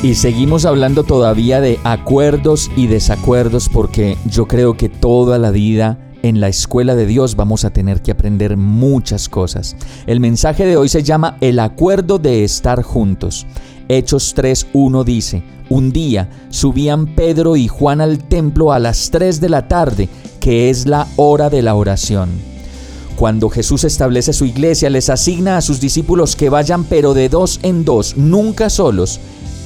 Y seguimos hablando todavía de acuerdos y desacuerdos porque yo creo que toda la vida en la escuela de Dios vamos a tener que aprender muchas cosas. El mensaje de hoy se llama El acuerdo de estar juntos. Hechos 3.1 dice, un día subían Pedro y Juan al templo a las 3 de la tarde, que es la hora de la oración. Cuando Jesús establece su iglesia, les asigna a sus discípulos que vayan pero de dos en dos, nunca solos,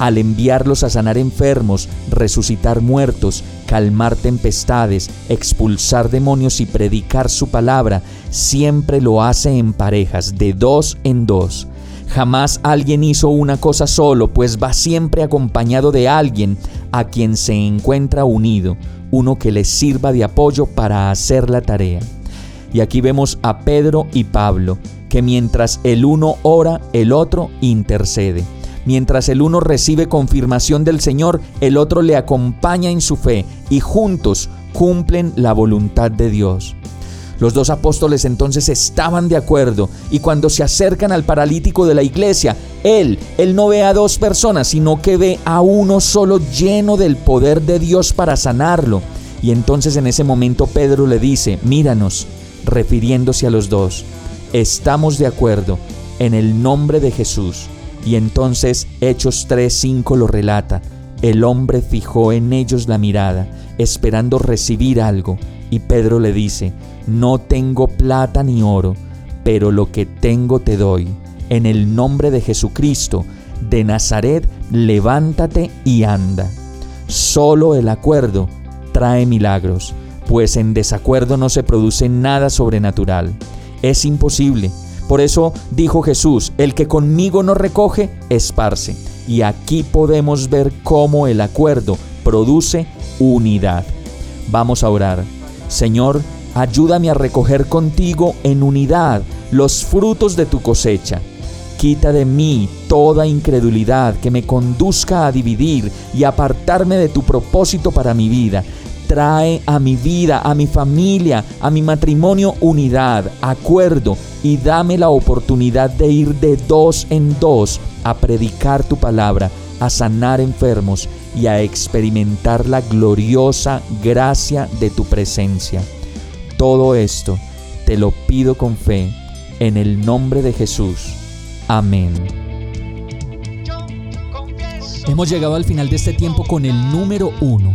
al enviarlos a sanar enfermos, resucitar muertos, calmar tempestades, expulsar demonios y predicar su palabra, siempre lo hace en parejas, de dos en dos. Jamás alguien hizo una cosa solo, pues va siempre acompañado de alguien a quien se encuentra unido, uno que le sirva de apoyo para hacer la tarea. Y aquí vemos a Pedro y Pablo, que mientras el uno ora, el otro intercede. Mientras el uno recibe confirmación del Señor, el otro le acompaña en su fe y juntos cumplen la voluntad de Dios. Los dos apóstoles entonces estaban de acuerdo y cuando se acercan al paralítico de la iglesia, él, él no ve a dos personas, sino que ve a uno solo lleno del poder de Dios para sanarlo. Y entonces en ese momento Pedro le dice, míranos, refiriéndose a los dos, estamos de acuerdo en el nombre de Jesús y entonces Hechos 3:5 lo relata. El hombre fijó en ellos la mirada, esperando recibir algo, y Pedro le dice, no tengo plata ni oro, pero lo que tengo te doy. En el nombre de Jesucristo, de Nazaret, levántate y anda. Solo el acuerdo trae milagros, pues en desacuerdo no se produce nada sobrenatural. Es imposible por eso dijo Jesús, el que conmigo no recoge, esparce. Y aquí podemos ver cómo el acuerdo produce unidad. Vamos a orar. Señor, ayúdame a recoger contigo en unidad los frutos de tu cosecha. Quita de mí toda incredulidad que me conduzca a dividir y apartarme de tu propósito para mi vida. Trae a mi vida, a mi familia, a mi matrimonio unidad, acuerdo y dame la oportunidad de ir de dos en dos a predicar tu palabra, a sanar enfermos y a experimentar la gloriosa gracia de tu presencia. Todo esto te lo pido con fe en el nombre de Jesús. Amén. Hemos llegado al final de este tiempo con el número uno